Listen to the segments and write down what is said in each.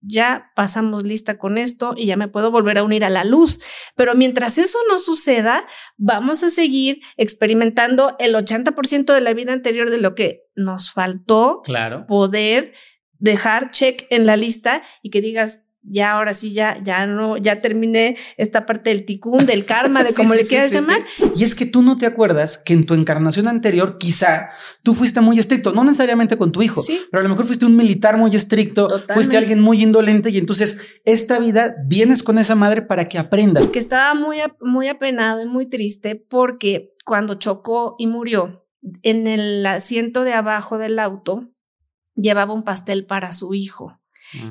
ya pasamos lista con esto y ya me puedo volver a unir a la luz. Pero mientras eso no suceda, vamos a seguir experimentando el 80% de la vida anterior de lo que nos faltó claro. poder dejar check en la lista y que digas, ya ahora sí, ya, ya no, ya terminé esta parte del ticún, del karma, de como le quieras llamar. Y es que tú no te acuerdas que en tu encarnación anterior, quizá tú fuiste muy estricto, no necesariamente con tu hijo, pero a lo mejor fuiste un militar muy estricto, fuiste alguien muy indolente y entonces esta vida vienes con esa madre para que aprendas. Que estaba muy, muy apenado y muy triste porque cuando chocó y murió en el asiento de abajo del auto, llevaba un pastel para su hijo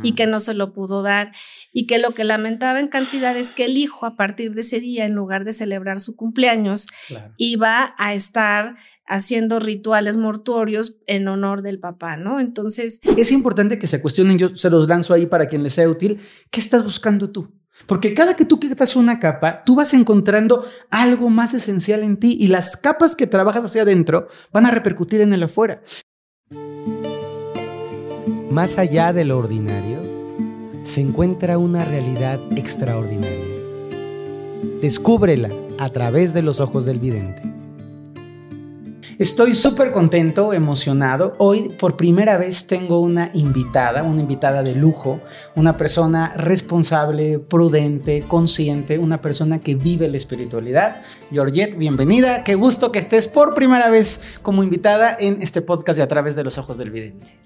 y que no se lo pudo dar. Y que lo que lamentaba en cantidad es que el hijo a partir de ese día en lugar de celebrar su cumpleaños iba a estar haciendo rituales mortuorios en honor del papá, ¿no? Entonces... Es importante que se cuestionen, yo se los lanzo ahí para quien les sea útil, ¿qué estás buscando tú? Porque cada que tú quitas una capa, tú vas encontrando algo más esencial en ti y las capas que trabajas hacia adentro van a repercutir en el afuera más allá de lo ordinario, se encuentra una realidad extraordinaria. Descúbrela a través de los ojos del vidente. Estoy súper contento, emocionado. Hoy por primera vez tengo una invitada, una invitada de lujo, una persona responsable, prudente, consciente, una persona que vive la espiritualidad. Georgette, bienvenida. Qué gusto que estés por primera vez como invitada en este podcast de A través de los ojos del vidente.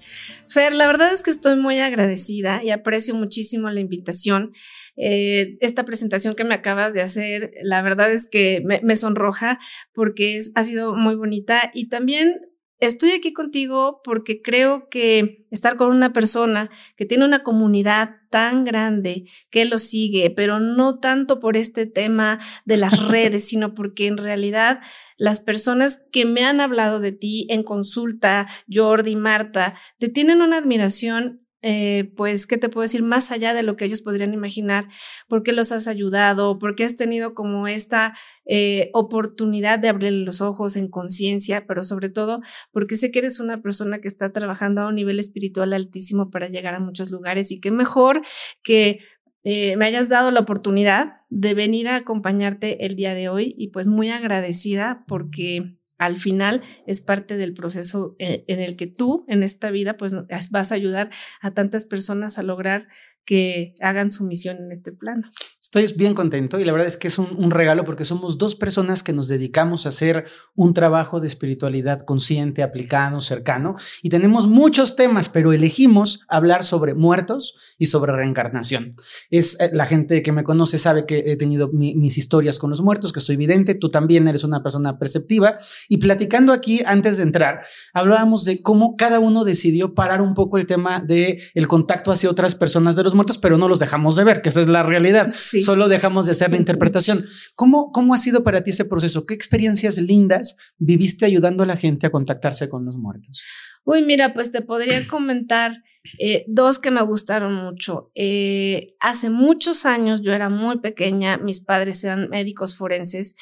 Fer, la verdad es que estoy muy agradecida y aprecio muchísimo la invitación. Eh, esta presentación que me acabas de hacer, la verdad es que me, sonroja porque es, ha sido muy bonita. Y también estoy aquí contigo porque creo que estar con una persona que tiene una comunidad tan grande que lo sigue, pero no tanto por este tema de las redes, sino porque en realidad las personas que me han hablado de ti en consulta, Jordi, Marta, te tienen una admiración eh, pues, ¿qué te puedo decir? Más allá de lo que ellos podrían imaginar, porque los has ayudado, porque has tenido como esta eh, oportunidad de abrirle los ojos en conciencia, pero sobre todo porque sé que eres una persona que está trabajando a un nivel espiritual altísimo para llegar a muchos lugares y qué mejor que eh, me hayas dado la oportunidad de venir a acompañarte el día de hoy y pues muy agradecida porque al final es parte del proceso eh, en, el que tú en esta vida pues vas a ayudar a tantas personas a lograr que hagan su misión en este plano. Estoy bien contento y la verdad es que es un, regalo porque somos dos personas que nos dedicamos a hacer un trabajo de espiritualidad consciente, aplicado, cercano y tenemos muchos temas, pero elegimos hablar sobre muertos y sobre reencarnación. Es eh, la gente que me conoce sabe que he tenido mis historias con los muertos, que soy vidente, tú también eres una persona perceptiva y platicando aquí antes de entrar, hablábamos de cómo cada uno decidió parar un poco el tema de el contacto hacia otras personas de los muertos, pero no los dejamos de ver, que esa es la realidad. Solo dejamos de hacer la interpretación. ¿Cómo, ¿Cómo ha sido para ti ese proceso? ¿Qué experiencias lindas viviste ayudando a la gente a contactarse con los muertos? Uy, mira, pues te podría comentar eh, dos que me gustaron mucho. Eh, hace muchos años, yo era muy pequeña, mis padres eran médicos forenses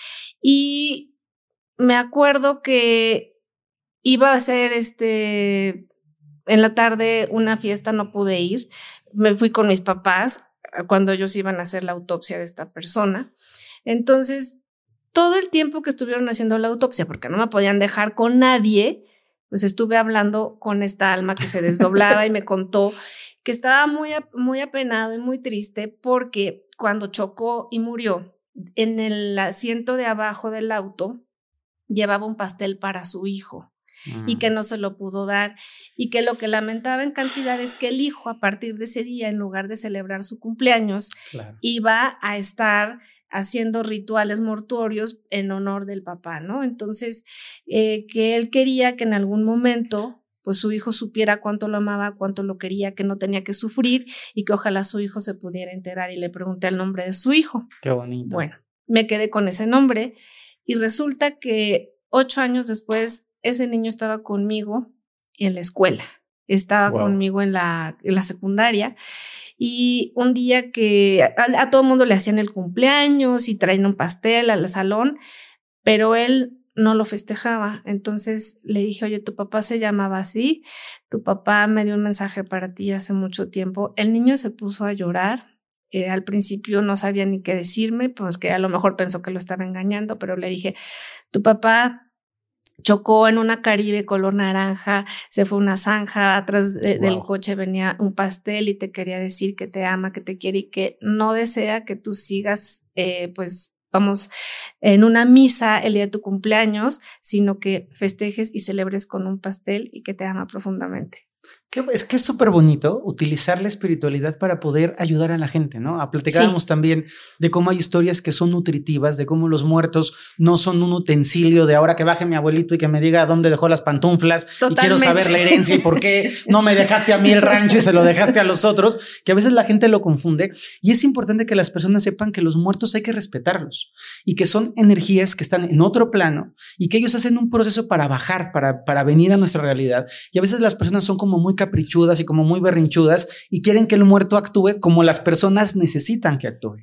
y me acuerdo que iba a hacer este en la tarde una fiesta, no pude ir, me fui con mis papás cuando ellos iban a hacer la autopsia de esta persona. Entonces, todo el tiempo que estuvieron haciendo la autopsia, porque no me podían dejar con nadie, pues estuve hablando con esta alma que se desdoblaba y me contó que estaba muy, muy apenado y muy triste porque cuando chocó y murió en el asiento de abajo del auto, llevaba un pastel para su hijo y que no se lo pudo dar y que lo que lamentaba en cantidad es que el hijo a partir de ese día en lugar de celebrar su cumpleaños iba a estar haciendo rituales mortuorios en honor del papá, ¿no? Entonces, eh, que él quería que en algún momento pues su hijo supiera cuánto lo amaba, cuánto lo quería, que no tenía que sufrir y que ojalá su hijo se pudiera enterar y le pregunté el nombre de su hijo. Qué bonito. Bueno, me quedé con ese nombre y resulta que ocho años después ese niño estaba conmigo en la escuela, estaba conmigo en la, en la, secundaria y un día que a, todo el mundo le hacían el cumpleaños y traían un pastel al salón, pero él no lo festejaba. Entonces le dije, oye, tu papá se llamaba así, tu papá me dio un mensaje para ti hace mucho tiempo. El niño se puso a llorar. Eh, al principio no sabía ni qué decirme, pues que a lo mejor pensó que lo estaba engañando, pero le dije, tu papá chocó en una Caribe color naranja, se fue una zanja, atrás del coche venía un pastel y te quería decir que te ama, que te quiere y que no desea que tú sigas, eh, pues, vamos, en una misa el día de tu cumpleaños, sino que festejes y celebres con un pastel y que te ama profundamente es que es súper bonito utilizar la espiritualidad para poder ayudar a la gente, ¿no? A platicábamos también de cómo hay historias que son nutritivas, de cómo los muertos no son un utensilio de ahora que baje mi abuelito y que me diga dónde dejó las pantuflas y quiero saber la herencia y por qué no me dejaste a mí el rancho y se lo dejaste a los otros, que a veces la gente lo confunde. Y es importante que las personas sepan que los muertos hay que respetarlos y que son energías que están en otro plano y que ellos hacen un proceso para bajar, para, para venir a nuestra realidad. Y a veces las personas son como muy caprichudas y como muy berrinchudas y quieren que el muerto actúe como las personas necesitan que actúe.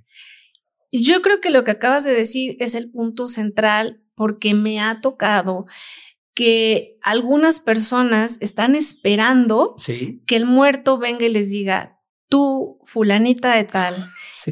Yo creo que lo que acabas de decir es el punto central porque me ha tocado que algunas personas están esperando que el muerto venga y les diga, tú, fulanita de tal,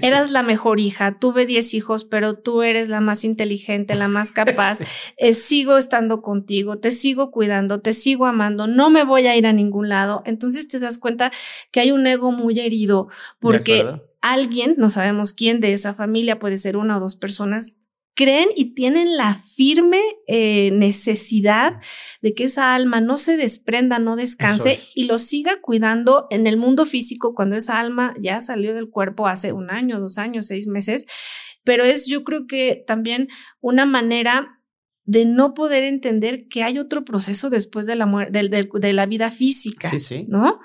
Eras la mejor hija, tuve 10 hijos, pero tú eres la más inteligente, la más capaz. Eh, sigo estando contigo, te sigo cuidando, te sigo amando, no me voy a ir a ningún lado. Entonces te das cuenta que hay un ego muy herido porque alguien, no sabemos quién de esa familia, puede ser una o dos personas, creen y tienen la firme eh, necesidad de que esa alma no se desprenda, no descanse y lo siga cuidando en el mundo físico cuando esa alma ya salió del cuerpo hace un año, dos años, seis meses. Pero es yo creo que también una manera de no poder entender que hay otro proceso después de la muerte, de, la vida física. Sí, sí. ¿No?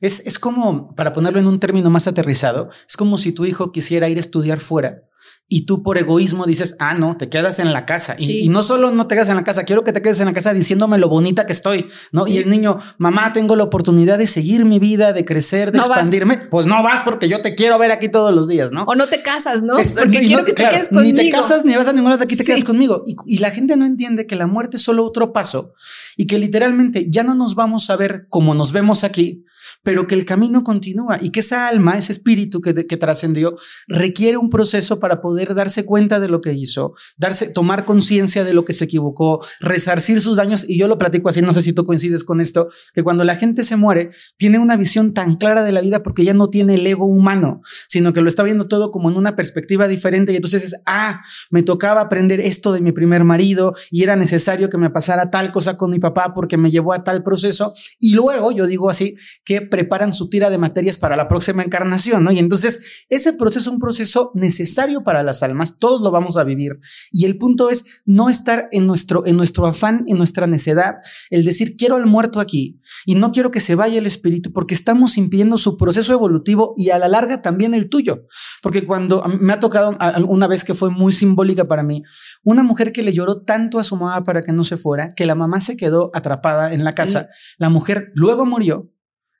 Es, es como, para ponerlo en un término más aterrizado, es como si tu hijo quisiera ir a estudiar fuera y tú por egoísmo dices, ah, no, te quedas en la casa. Y, no solo no te quedas en la casa, quiero que te quedes en la casa diciéndome lo bonita que estoy, ¿no? Y el niño, mamá, tengo la oportunidad de seguir mi vida, de crecer, de expandirme. Pues no vas porque yo te quiero ver aquí todos los días, ¿no? O no te casas, ¿no? porque quiero que te quedes conmigo. Ni te casas ni vas a ninguna de aquí te quedas conmigo. Y, y la gente no entiende que la muerte es solo otro paso y que literalmente ya no nos vamos a ver como nos vemos aquí, pero que el camino continúa y que esa alma, ese espíritu que, trascendió, requiere un proceso para poder darse cuenta de lo que hizo, darse, tomar conciencia de lo que se equivocó, resarcir sus daños. Y yo lo platico así, no sé si tú coincides con esto, que cuando la gente se muere, tiene una visión tan clara de la vida porque ya no tiene el ego humano, sino que lo está viendo todo como en una perspectiva diferente. Y entonces es, ah, me tocaba aprender esto de mi primer marido y era necesario que me pasara tal cosa con mi papá porque me llevó a tal proceso. Y luego, yo digo así, que preparan su tira de materias para la próxima encarnación, ¿no? Y entonces ese proceso es un proceso necesario para las almas, todos lo vamos a vivir. Y el punto es no estar en nuestro, en nuestro afán, en nuestra necedad, el decir quiero al muerto aquí y no quiero que se vaya el espíritu porque estamos impidiendo su proceso evolutivo y a la larga también el tuyo. Porque cuando me ha tocado una vez que fue muy simbólica para mí, una mujer que le lloró tanto a su mamá para que no se fuera, que la mamá se quedó atrapada en la casa, la mujer luego murió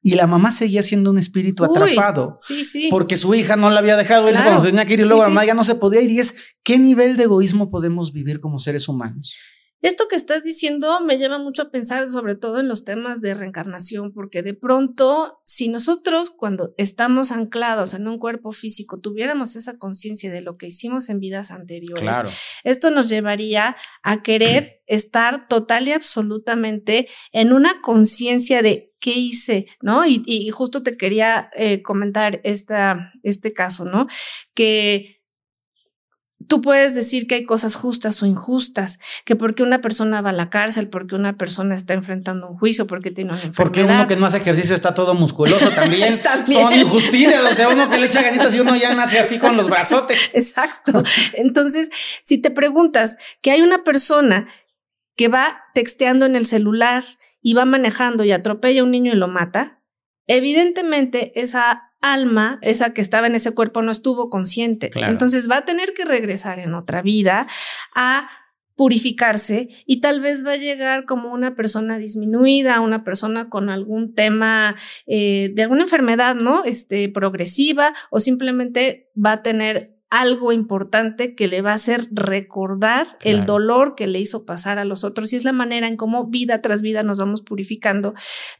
y la mamá seguía siendo un espíritu atrapado. Sí, sí. Porque su hija no la había dejado él cuando tenía que ir y luego la mamá ya no se podía ir. Y es qué nivel de egoísmo podemos vivir como seres humanos. Esto que estás diciendo me lleva mucho a pensar sobre todo en los temas de reencarnación, porque de pronto, si nosotros cuando estamos anclados en un cuerpo físico tuviéramos esa conciencia de lo que hicimos en vidas anteriores, esto nos llevaría a querer estar total y absolutamente en una conciencia de qué hice, ¿no? Y, justo te quería eh, comentar esta, este caso, ¿no? Que tú puedes decir que hay cosas justas o injustas, que porque una persona va a la cárcel, porque una persona está enfrentando un juicio, porque tiene una enfermedad. Porque uno que no hace ejercicio está todo musculoso también. Son injusticias, o sea, uno que le echa ganitas y uno ya nace así con los brazotes. Exacto. Entonces, si te preguntas que hay una persona que va texteando en el celular y va manejando y atropella a un niño y lo mata, evidentemente esa alma, esa que estaba en ese cuerpo, no estuvo consciente. Entonces va a tener que regresar en otra vida a purificarse y tal vez va a llegar como una persona disminuida, una persona con algún tema eh, de alguna enfermedad, ¿no? Este, progresiva o simplemente va a tener algo importante que le va a hacer recordar el dolor que le hizo pasar a los otros y es la manera en cómo vida tras vida nos vamos purificando.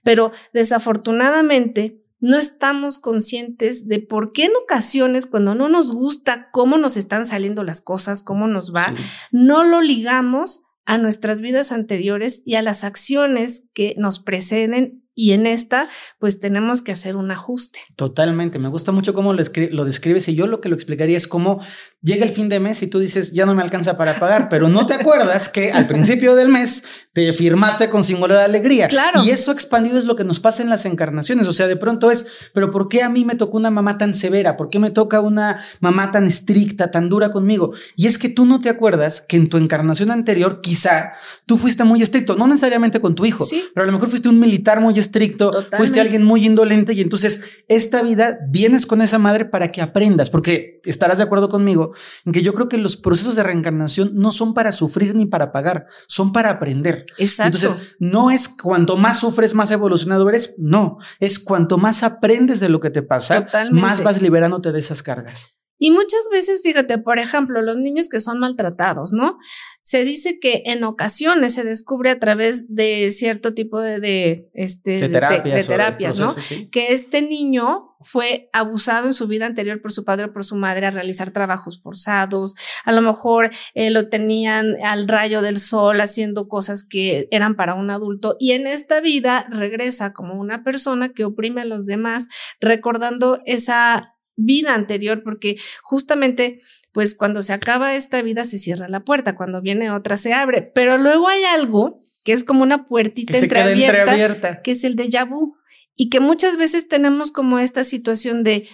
Pero desafortunadamente no estamos conscientes de por qué en ocasiones cuando no nos gusta cómo nos están saliendo las cosas, cómo nos va, no lo ligamos a nuestras vidas anteriores y a las acciones que nos preceden y en esta pues tenemos que hacer un ajuste. Totalmente, me gusta mucho cómo lo, lo, describes y yo lo que lo explicaría es cómo llega el fin de mes y tú dices ya no me alcanza para pagar, pero no te acuerdas que al principio del mes te firmaste con singular alegría. Claro. Y eso expandido es lo que nos pasa en las encarnaciones, o sea, de pronto es, pero ¿por qué a mí me tocó una mamá tan severa? ¿Por qué me toca una mamá tan estricta, tan dura conmigo? Y es que tú no te acuerdas que en tu encarnación anterior quizá tú fuiste muy estricto, no necesariamente con tu hijo, pero a lo mejor fuiste un militar muy estricto, fuiste alguien muy indolente y entonces esta vida vienes con esa madre para que aprendas, porque estarás de acuerdo conmigo en que yo creo que los procesos de reencarnación no son para sufrir ni para pagar, son para aprender. Exacto. Entonces, no es cuanto más sufres, más evolucionado eres, no, es cuanto más aprendes de lo que te pasa, más vas liberándote de esas cargas. Y muchas veces, fíjate, por ejemplo, los niños que son maltratados, ¿no? Se dice que en ocasiones se descubre a través de cierto tipo de, de, este, terapias, ¿no? Que este niño fue abusado en su vida anterior por su padre o por su madre a realizar trabajos forzados, a lo mejor eh, lo tenían al rayo del sol haciendo cosas que eran para un adulto y en esta vida regresa como una persona que oprime a los demás, recordando esa vida anterior, porque justamente, pues cuando se acaba esta vida se cierra la puerta, cuando viene otra se abre, pero luego hay algo que es como una puertita entreabierta, que es el de vu, y que muchas veces tenemos como esta situación de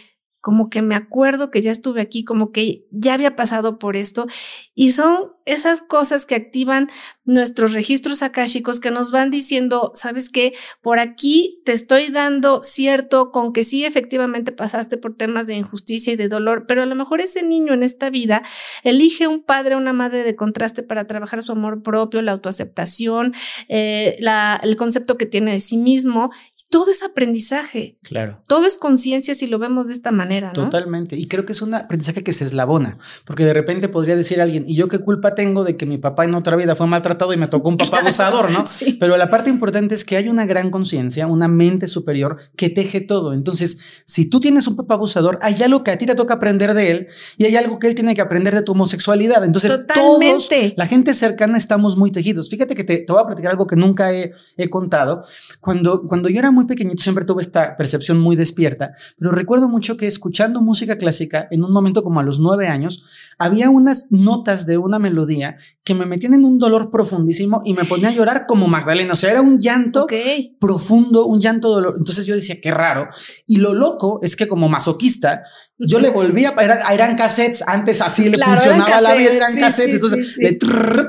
como que me acuerdo que ya estuve aquí, como que ya había pasado por esto. Y son esas cosas que activan nuestros registros akáshicos que nos van diciendo, sabes qué, por aquí te estoy dando cierto con que sí efectivamente pasaste por temas de injusticia y de dolor, pero a lo mejor ese niño en esta vida elige un padre o una madre de contraste para trabajar su amor propio, la autoaceptación, eh, la, el concepto que tiene de sí mismo todo es aprendizaje. Claro. Todo es conciencia si lo vemos de esta manera. ¿no? Totalmente. Y creo que es un aprendizaje que se eslabona, porque de repente podría decir alguien, ¿y yo qué culpa tengo de que mi papá en otra vida fue maltratado y me tocó un papá abusador, ¿no? Sí. Pero la parte importante es que hay una gran conciencia, una mente superior que teje todo. Entonces, si tú tienes un papá abusador, hay algo que a ti te toca aprender de él y hay algo que él tiene que aprender de tu homosexualidad. Entonces, todos, la gente cercana, estamos muy tejidos. Fíjate que te, voy a platicar algo que nunca he, he contado. Cuando, cuando yo era muy pequeñito siempre tuve esta percepción muy despierta, pero recuerdo mucho que escuchando música clásica, en un momento como a los nueve años, había unas notas de una melodía que me metían en un dolor profundísimo y me ponía a llorar como Magdalena. O sea, era un llanto profundo, un llanto dolor. Entonces yo decía, qué raro. Y lo loco es que como masoquista, yo le volvía, era, eran cassettes, antes así le funcionaba la vida, eran cassettes, entonces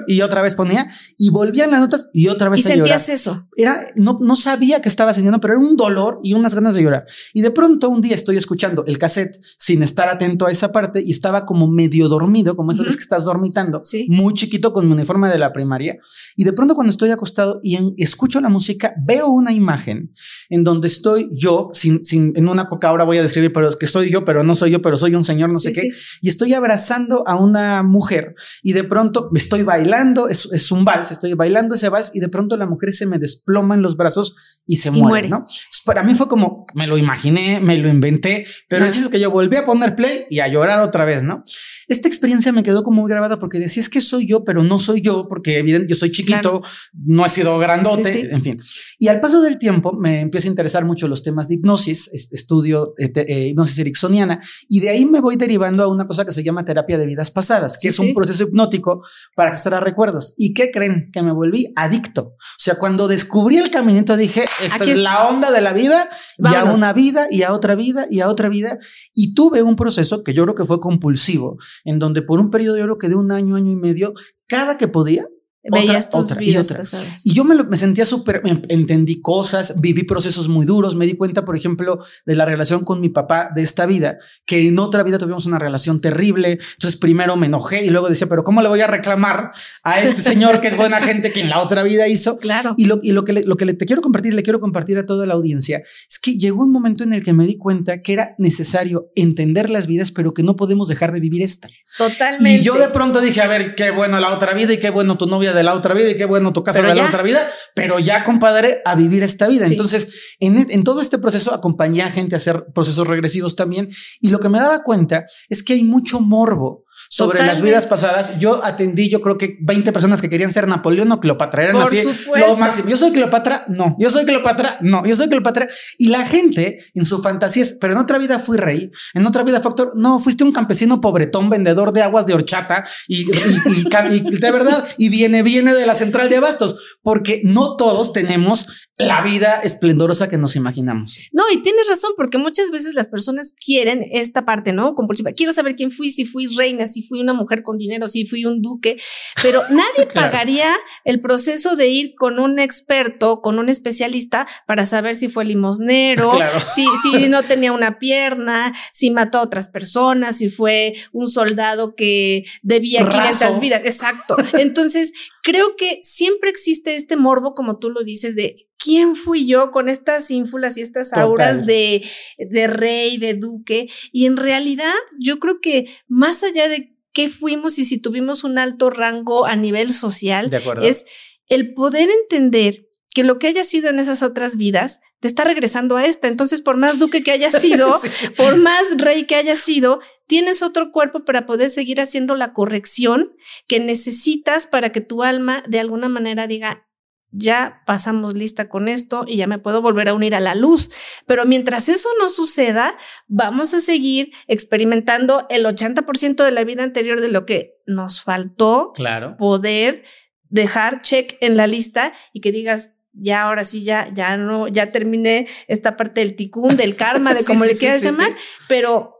y otra vez ponía y volvían las notas y otra vez ¿Y sentías eso? Era, no, no sabía que estaba sintiendo, pero era un dolor y unas ganas de llorar. Y de pronto un día estoy escuchando el cassette sin estar atento a esa parte y estaba como medio dormido, como esta vez que estás dormitando, muy chiquito con mi uniforme de la primaria. Y de pronto cuando estoy acostado y escucho la música, veo una imagen en donde estoy yo, sin, sin, en una coca ahora voy a describir, pero que soy yo, pero no soy yo, pero soy un señor, no sé qué, y estoy abrazando a una mujer y de pronto me estoy bailando, es, es, un vals, estoy bailando ese vals y de pronto la mujer se me desploma en los brazos y se muere, ¿no? para mí fue como, me lo imaginé, me lo inventé, pero el chiste es que yo volví a poner play y a llorar otra vez, ¿no? Esta experiencia me quedó como muy grabada porque decía, es que soy yo, pero no soy yo, porque evidente, yo soy chiquito, no he sido grandote, en fin. Y al paso del tiempo me empieza a interesar mucho los temas de hipnosis, estudio eh, eh, hipnosis ericksoniana, y de ahí me voy derivando a una cosa que se llama terapia de vidas pasadas, que es un proceso hipnótico para extraer recuerdos. ¿Y qué creen? Que me volví adicto. O sea, cuando descubrí el caminito dije, esta es, la onda de la vida, y a una vida, y a otra vida, y a otra vida. Y tuve un proceso que yo creo que fue compulsivo, en donde por un periodo yo creo que de un año, año y medio, cada que podía, veías tus vidas pasadas. Y yo me, me sentía súper, entendí cosas, viví procesos muy duros, me di cuenta, por ejemplo, de la relación con mi papá de esta vida, que en otra vida tuvimos una relación terrible. Entonces primero me enojé y luego decía, pero ¿cómo le voy a reclamar a este señor que es buena gente que en la otra vida hizo? Claro. Y lo, y lo que, le, lo que le, te quiero compartir, le quiero compartir a toda la audiencia, es que llegó un momento en el que me di cuenta que era necesario entender las vidas, pero que no podemos dejar de vivir esta. Totalmente. Y yo de pronto dije, a ver, qué bueno la otra vida y qué bueno tu novia de la otra vida y qué bueno tu casa de la otra vida, pero ya compadre a vivir esta vida. Entonces, en, en todo este proceso acompañé a gente a hacer procesos regresivos también y lo que me daba cuenta es que hay mucho morbo sobre las vidas pasadas. Yo atendí, yo creo que 20 personas que querían ser Napoleón o Cleopatra. Eran así los máximos. Yo soy Cleopatra, no. Yo soy Cleopatra, no. Yo soy Cleopatra. Y la gente en su fantasía es, pero en otra vida fui rey, en otra vida factor. No, fuiste un campesino pobretón, vendedor de aguas de horchata y, de verdad, y viene, viene de la central de abastos, porque no todos tenemos la vida esplendorosa que nos imaginamos. No, y tienes razón, porque muchas veces las personas quieren esta parte, ¿no? Compulsiva. Quiero saber quién fui, si fui reina, si fui una mujer con dinero, si fui un duque, pero nadie pagaría el proceso de ir con un experto, con un especialista para saber si fue limosnero, si, si no tenía una pierna, si mató a otras personas, si fue un soldado que debía Razo. 500 vidas. Exacto. Entonces, creo que siempre existe este morbo, como tú lo dices, de ¿quién fui yo con estas ínfulas y estas auras de, de rey, de duque? Y en realidad yo creo que más allá de qué fuimos y si tuvimos un alto rango a nivel social, es el poder entender que lo que haya sido en esas otras vidas te está regresando a esta. Entonces, por más duque que haya sido, por más rey que haya sido, tienes otro cuerpo para poder seguir haciendo la corrección que necesitas para que tu alma de alguna manera diga, ya pasamos lista con esto y ya me puedo volver a unir a la luz. Pero mientras eso no suceda, vamos a seguir experimentando el 80% de la vida anterior de lo que nos faltó claro. poder dejar check en la lista y que digas, ya ahora sí, ya, ya no, ya terminé esta parte del ticún, del karma, de como le quieras llamar, pero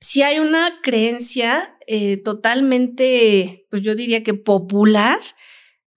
si hay una creencia eh, totalmente, pues yo diría que popular,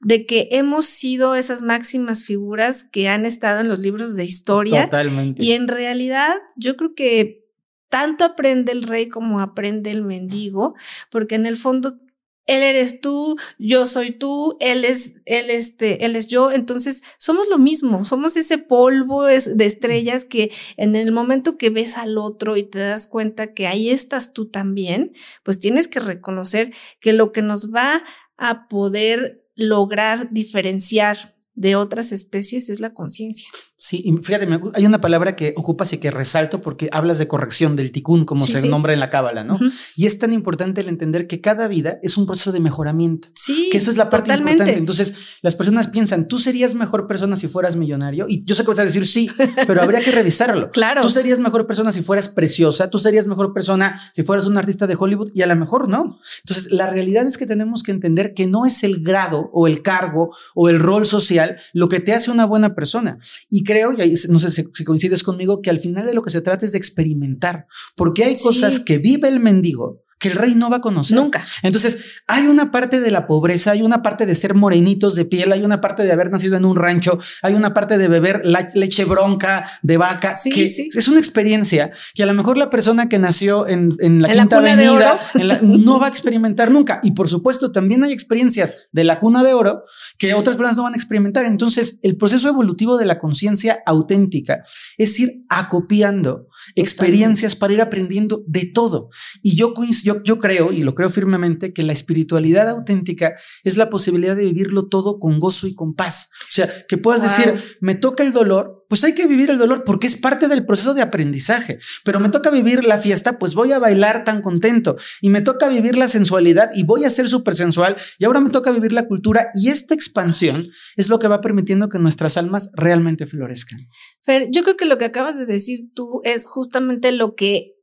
de que hemos sido esas máximas figuras que han estado en los libros de historia. Totalmente. Y en realidad yo creo que tanto aprende el rey como aprende el mendigo, porque en el fondo él eres tú, yo soy tú, él es, él este, él es yo. Entonces somos lo mismo, somos ese polvo de estrellas que en el momento que ves al otro y te das cuenta que ahí estás tú también, pues tienes que reconocer que lo que nos va a poder lograr diferenciar de otras especies es la conciencia. Sí, y fíjate, hay una palabra que ocupas y que resalto porque hablas de corrección del ticún, como se nombra en la cábala, ¿no? Y es tan importante el entender que cada vida es un proceso de mejoramiento. Sí. Que eso es la parte importante. Entonces, las personas piensan, tú serías mejor persona si fueras millonario. Y yo sé que vas a decir sí, pero habría que revisarlo. claro. Tú serías mejor persona si fueras preciosa, tú serías mejor persona si fueras un artista de Hollywood y a lo mejor no. Entonces, la realidad es que tenemos que entender que no es el grado o el cargo o el rol social lo que te hace una buena persona. Y creo, y no sé si, coincides conmigo, que al final de lo que se trata es de experimentar, porque hay cosas que vive el mendigo que el rey no va a conocer. Nunca. Entonces, hay una parte de la pobreza, hay una parte de ser morenitos de piel, hay una parte de haber nacido en un rancho, hay una parte de beber leche bronca de vaca, que es una experiencia que a lo mejor la persona que nació en, la Quinta Avenida no va a experimentar nunca. Y por supuesto, también hay experiencias de la cuna de oro que otras personas no van a experimentar. Entonces, el proceso evolutivo de la conciencia auténtica es ir acopiando experiencias para ir aprendiendo de todo. Y yo coincido yo, creo, y lo creo firmemente, que la espiritualidad auténtica es la posibilidad de vivirlo todo con gozo y con paz. O sea, que puedas decir, me toca el dolor, pues hay que vivir el dolor porque es parte del proceso de aprendizaje. Pero me toca vivir la fiesta, pues voy a bailar tan contento. Y me toca vivir la sensualidad y voy a ser súper sensual. Y ahora me toca vivir la cultura. Y esta expansión es lo que va permitiendo que nuestras almas realmente florezcan. Fer, yo creo que lo que acabas de decir tú es justamente lo que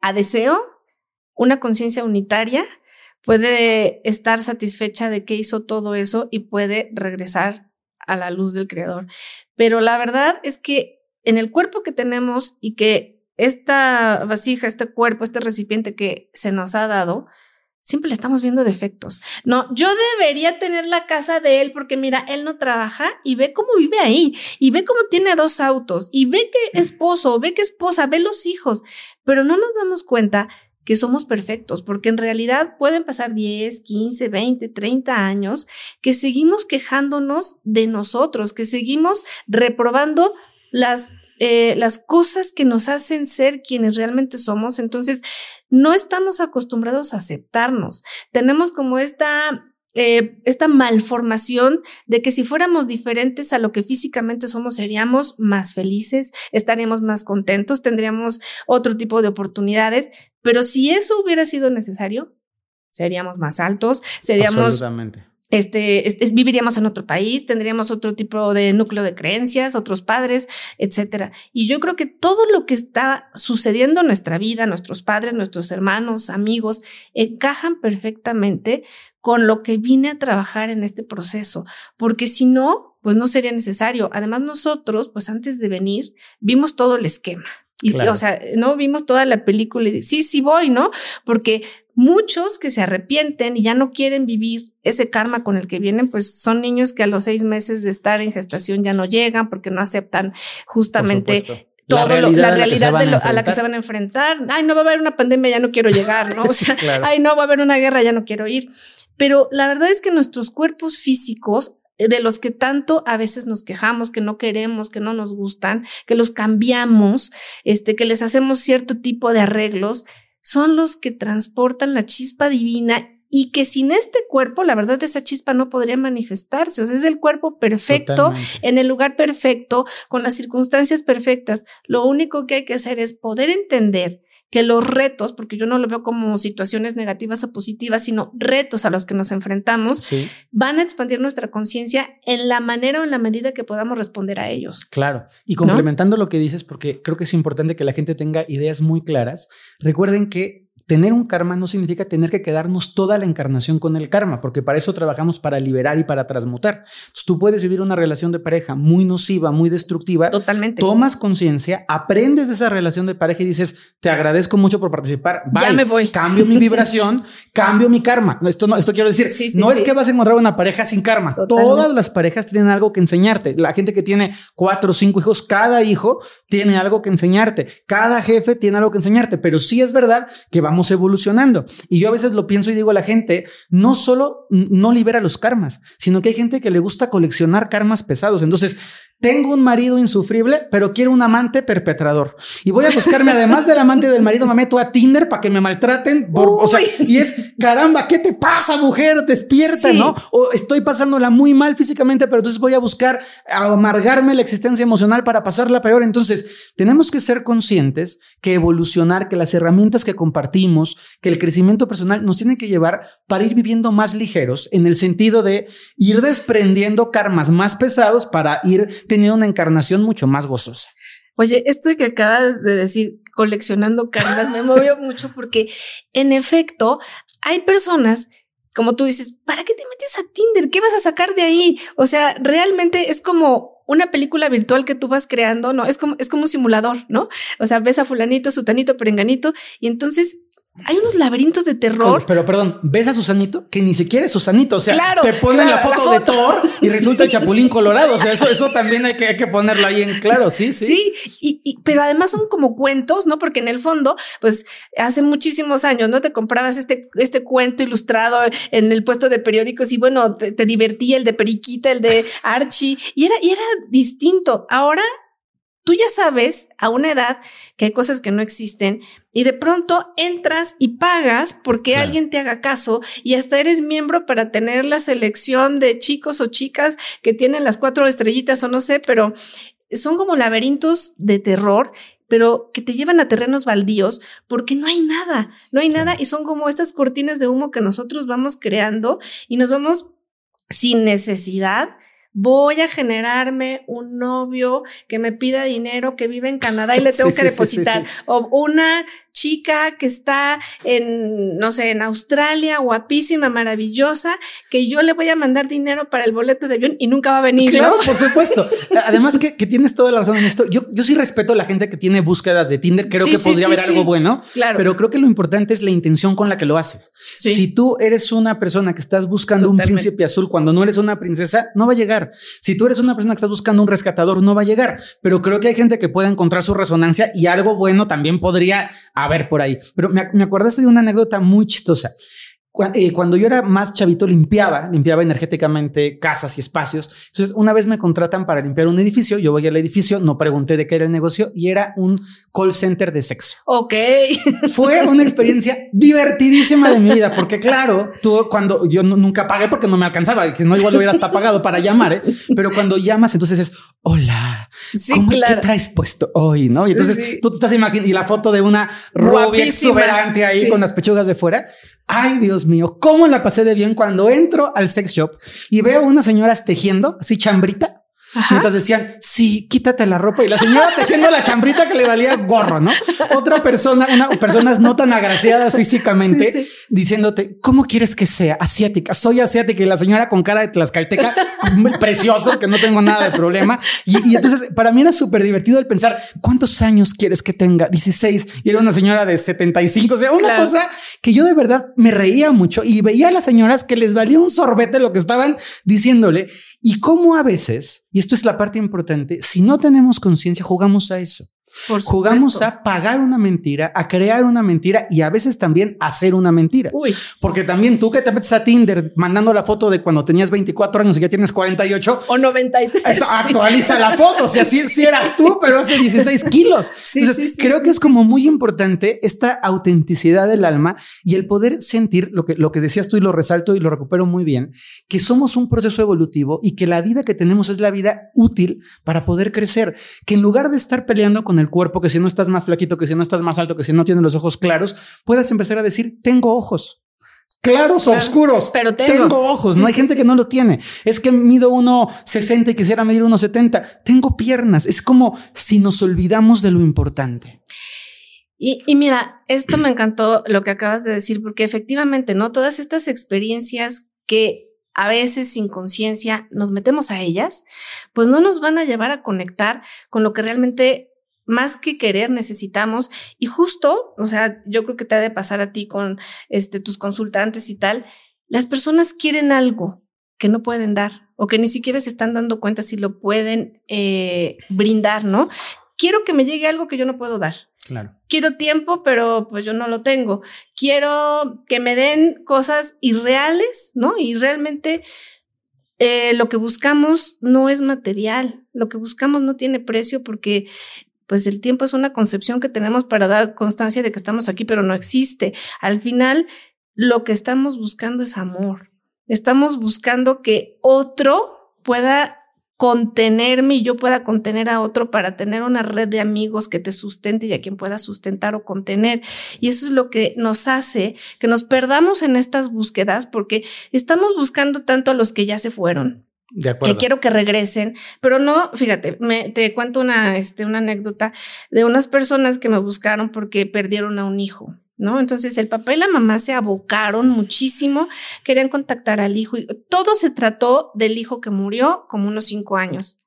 a deseo una conciencia unitaria puede estar satisfecha de que hizo todo eso y puede regresar a la luz del creador. Pero la verdad es que en el cuerpo que tenemos y que esta vasija, este cuerpo, este recipiente que se nos ha dado, siempre le estamos viendo defectos. No, yo debería tener la casa de él porque mira, él no trabaja y ve cómo vive ahí y ve cómo tiene dos autos y ve que esposo, ve que esposa, ve los hijos, pero no nos damos cuenta que somos perfectos, porque en realidad pueden pasar 10, 15, 20, 30 años que seguimos quejándonos de nosotros, que seguimos reprobando las eh, las cosas que nos hacen ser quienes realmente somos. Entonces, no estamos acostumbrados a aceptarnos. Tenemos como esta eh, esta malformación de que si fuéramos diferentes a lo que físicamente somos, seríamos más felices, estaríamos más contentos, tendríamos otro tipo de oportunidades, pero si eso hubiera sido necesario, seríamos más altos, seríamos este, este, viviríamos en otro país, tendríamos otro tipo de núcleo de creencias, otros padres, etcétera. Y yo creo que todo lo que está sucediendo en nuestra vida, nuestros padres, nuestros hermanos, amigos, encajan perfectamente con lo que vine a trabajar en este proceso, porque si no, pues no sería necesario. Además, nosotros, pues antes de venir, vimos todo el esquema. Y, O sea, no vimos toda la película y sí, sí voy, ¿no? Porque muchos que se arrepienten y ya no quieren vivir ese karma con el que vienen, pues son niños que a los seis meses de estar en gestación ya no llegan porque no aceptan justamente todo la realidad, la realidad a, la que se van a enfrentar. Ay, no va a haber una pandemia, ya no quiero llegar, ¿no? O sea, ay, no va a haber una guerra, ya no quiero ir. Pero la verdad es que nuestros cuerpos físicos de los que tanto a veces nos quejamos, que no queremos, que no nos gustan, que los cambiamos, este, que les hacemos cierto tipo de arreglos, son los que transportan la chispa divina y que sin este cuerpo, la verdad, esa chispa no podría manifestarse. O sea, es el cuerpo perfecto, en el lugar perfecto, con las circunstancias perfectas. Lo único que hay que hacer es poder entender que los retos, porque yo no lo veo como situaciones negativas o positivas, sino retos a los que nos enfrentamos, van a expandir nuestra conciencia en la manera o en la medida que podamos responder a ellos. Claro. Y complementando lo que dices, porque creo que es importante que la gente tenga ideas muy claras, recuerden que tener un karma no significa tener que quedarnos toda la encarnación con el karma, porque para eso trabajamos para liberar y para transmutar. Entonces, tú puedes vivir una relación de pareja muy nociva, muy destructiva. Totalmente. Tomas conciencia, aprendes de esa relación de pareja y dices, te agradezco mucho por participar. Ya me voy. Cambio mi vibración, cambio mi karma. Esto no, esto quiero decir, no es que vas a encontrar una pareja sin karma. Todas las parejas tienen algo que enseñarte. La gente que tiene cuatro o cinco hijos, cada hijo tiene algo que enseñarte. Cada jefe tiene algo que enseñarte, pero sí es verdad que vamos evolucionando. Y yo a veces lo pienso y digo a la gente, no solo no libera los karmas, sino que hay gente que le gusta coleccionar karmas pesados. Entonces, tengo un marido insufrible, pero quiero un amante perpetrador. Y voy a buscarme, además del amante del marido, me meto a Tinder para que me maltraten. o sea, y es, caramba, ¿qué te pasa, mujer? Despierta, ¿no? O estoy pasándola muy mal físicamente, pero entonces voy a buscar amargarme la existencia emocional para pasarla peor. Entonces, tenemos que ser conscientes que evolucionar, que las herramientas que compartimos, que el crecimiento personal nos tiene que llevar para ir viviendo más ligeros, en el sentido de ir desprendiendo karmas más pesados para ir tenido una encarnación mucho más gozosa. Oye, esto que acabas de decir, coleccionando cartas, me movió mucho porque en efecto hay personas como tú dices, ¿para qué te metes a Tinder? ¿Qué vas a sacar de ahí? O sea, realmente es como una película virtual que tú vas creando, ¿no? Es como, es como un simulador, ¿no? O sea, ves a fulanito, sutanito, perenganito, y entonces hay unos laberintos de terror. pero perdón, ves a Susanito que ni siquiera es Susanito. O sea, te ponen la, foto de Thor y resulta el Chapulín Colorado. O sea, eso, eso también hay que, hay que ponerlo ahí en claro. Sí, sí. Sí, y, pero además son como cuentos, ¿no? Porque en el fondo, pues hace muchísimos años, ¿no? Te comprabas este, este cuento ilustrado en el puesto de periódicos y bueno, te, te divertía el de Periquita, el de Archie y era, y era distinto. Ahora tú ya sabes a una edad que hay cosas que no existen y de pronto entras y pagas porque alguien te haga caso y hasta eres miembro para tener la selección de chicos o chicas que tienen las cuatro estrellitas o no sé, pero son como laberintos de terror pero que te llevan a terrenos baldíos porque no hay nada, no hay nada y son como estas cortinas de humo que nosotros vamos creando y nos vamos sin necesidad voy a generarme un novio que me pida dinero, que vive en Canadá y le tengo que depositar. o una chica que está en, no sé, en Australia, guapísima, maravillosa, que yo le voy a mandar dinero para el boleto de avión y nunca va a venir. Claro, por supuesto. Además que, tienes toda la razón en esto. Yo, yo sí respeto a la gente que tiene búsquedas de Tinder. Creo que podría haber algo bueno. Claro. Pero creo que lo importante es la intención con la que lo haces. Si tú eres una persona que estás buscando un príncipe azul cuando no eres una princesa, no va a llegar. Si tú eres una persona que estás buscando un rescatador, no va a llegar. Pero creo que hay gente que puede encontrar su resonancia y algo bueno también podría a ver por ahí. Pero me, me acordaste de una anécdota muy chistosa. Eh, cuando yo era más chavito limpiaba, limpiaba energéticamente casas y espacios. Entonces, una vez me contratan para limpiar un edificio, yo voy al edificio, no pregunté de qué era el negocio y era un call center de sexo. Ok. Fue una experiencia divertidísima de mi vida, porque claro, tú cuando yo nunca pagué porque no me alcanzaba, que no igual lo hubiera hasta pagado para llamar, ¿eh? pero cuando llamas, entonces es hola, ¿cómo ¿qué traes puesto hoy? No? Y entonces tú te estás imaginando y la foto de una rubia exuberante ahí con las pechugas de fuera. Ay, Dios mío, cómo la pasé de bien cuando entro al sex shop y veo unas señoras tejiendo así chambrita Mientras decían, sí, quítate la ropa. Y la señora tejiendo la chambrita que le valía gorro, ¿no? Otra persona, una, personas no tan agraciadas físicamente, diciéndote, ¿cómo quieres que sea? Asiática. Soy asiática. Y la señora con cara de tlaxcalteca, preciosa, que no tengo nada de problema. Y, entonces, para mí era súper divertido el pensar, ¿cuántos años quieres que tenga? 16. Y era una señora de 75. O sea, una cosa que yo de verdad me reía mucho y veía a las señoras que les valía un sorbete lo que estaban diciéndole. Y cómo a veces, y esto es la parte importante, si no tenemos conciencia, jugamos a eso. Jugamos a pagar una mentira, a crear una mentira y a veces también hacer una mentira. Porque también tú que te metes a Tinder mandando la foto de cuando tenías 24 años y ya tienes 48 o 93. actualiza la foto. O sea, sí, eras tú, pero hace 16 kilos. Entonces, creo que es como muy importante esta autenticidad del alma y el poder sentir lo que, lo que decías tú y lo resalto y lo recupero muy bien, que somos un proceso evolutivo y que la vida que tenemos es la vida útil para poder crecer, que en lugar de estar peleando con el cuerpo, que si no estás más flaquito, que si no estás más alto, que si no tienes los ojos claros, puedas empezar a decir, tengo ojos. Claros o oscuros, pero tengo, ojos. no hay gente que no lo tiene. Es que mido 1,60 y quisiera medir 1,70. Tengo piernas. Es como si nos olvidamos de lo importante. Y, y, mira, esto me encantó lo que acabas de decir, porque efectivamente, ¿no? Todas estas experiencias que a veces sin conciencia nos metemos a ellas, pues no nos van a llevar a conectar con lo que realmente más que querer necesitamos y justo, o sea, yo creo que te ha de pasar a ti con este tus consultantes y tal, las personas quieren algo que no pueden dar o que ni siquiera se están dando cuenta si lo pueden eh, brindar, ¿no? Quiero que me llegue algo que yo no puedo dar. Claro. Quiero tiempo, pero pues yo no lo tengo. Quiero que me den cosas irreales, ¿no? Y realmente eh, lo que buscamos no es material, lo que buscamos no tiene precio porque pues el tiempo es una concepción que tenemos para dar constancia de que estamos aquí, pero no existe. Al final, lo que estamos buscando es amor. Estamos buscando que otro pueda contenerme y yo pueda contener a otro para tener una red de amigos que te sustente y a quien pueda sustentar o contener. Y eso es lo que nos hace que nos perdamos en estas búsquedas porque estamos buscando tanto a los que ya se fueron que quiero que regresen, pero no, fíjate, me, te cuento una, este, una anécdota de unas personas que me buscaron porque perdieron a un hijo. ¿No? Entonces el papá y la mamá se abocaron muchísimo, querían contactar al hijo y todo se trató del hijo que murió como unos cinco años.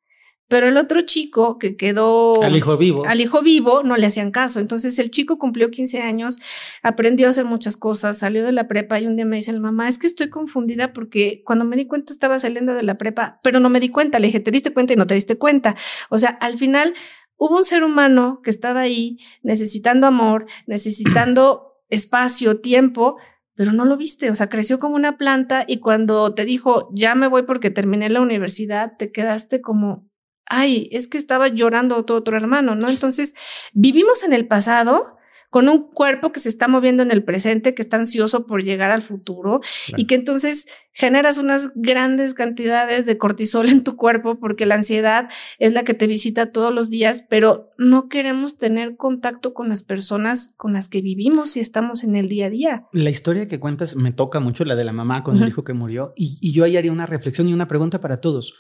Pero el otro chico que quedó... Al hijo vivo. Al hijo vivo no le hacían caso. Entonces el chico cumplió 15 años, aprendió a hacer muchas cosas, salió de la prepa y un día me dice la mamá, es que estoy confundida porque cuando me di cuenta estaba saliendo de la prepa, pero no me di cuenta. Le dije, te diste cuenta y no te diste cuenta. O sea, al final hubo un ser humano que estaba ahí necesitando amor, necesitando espacio, tiempo, pero no lo viste, o sea, creció como una planta y cuando te dijo, ya me voy porque terminé la universidad, te quedaste como, ay, es que estaba llorando tu otro hermano, ¿no? Entonces, vivimos en el pasado con un cuerpo que se está moviendo en el presente, que está ansioso por llegar al futuro y que entonces generas unas grandes cantidades de cortisol en tu cuerpo porque la ansiedad es la que te visita todos los días, pero no queremos tener contacto con las personas con las que vivimos y estamos en el día a día. La historia que cuentas me toca mucho, la de la mamá con el hijo que murió, y, y yo ahí haría una reflexión y una pregunta para todos.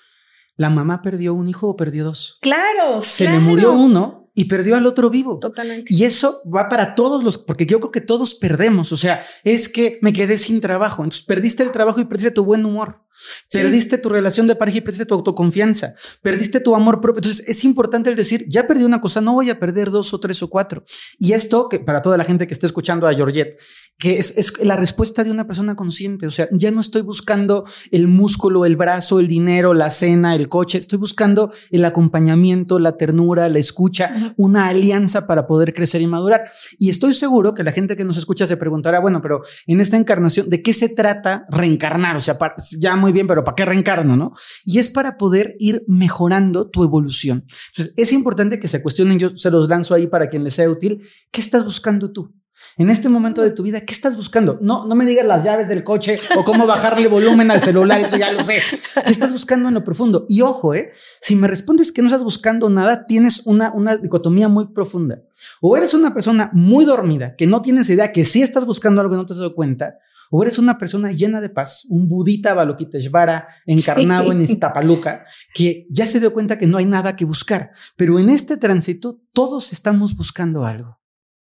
La mamá perdió un hijo o perdió dos. Claro. Se le murió uno y perdió al otro vivo. Totalmente. Y eso va para todos los, porque yo creo que todos perdemos. O sea, es que me quedé sin trabajo. Entonces perdiste el trabajo y perdiste tu buen humor. Perdiste tu relación de pareja y perdiste tu autoconfianza. Perdiste tu amor propio. Entonces es importante el decir, ya perdí una cosa, no voy a perder dos o tres o cuatro. Y esto, que para toda la gente que esté escuchando a Georgette, que es, es la respuesta de una persona consciente. O sea, ya no estoy buscando el músculo, el brazo, el dinero, la cena, el coche. Estoy buscando el acompañamiento, la ternura, la escucha, una alianza para poder crecer y madurar. Y estoy seguro que la gente que nos escucha se preguntará, bueno, pero en esta encarnación, ¿de qué se trata reencarnar? O sea, ya muy bien, pero ¿para qué reencarno, no? Y es para poder ir mejorando tu evolución. Entonces, es importante que se cuestionen, yo se los lanzo ahí para quien les sea útil, ¿qué estás buscando tú? En este momento de tu vida, ¿qué estás buscando? No, no me digas las llaves del coche o cómo bajarle volumen al celular, eso ya lo sé. ¿Qué estás buscando en lo profundo? Y ojo, ¿eh? si me respondes que no estás buscando nada, tienes una, una dicotomía muy profunda. O eres una persona muy dormida, que no tienes idea que sí estás buscando algo y no te has dado cuenta, o eres una persona llena de paz, un budita Balokiteshvara encarnado en Iztapaluca, que ya se dio cuenta que no hay nada que buscar. Pero en este tránsito todos estamos buscando algo.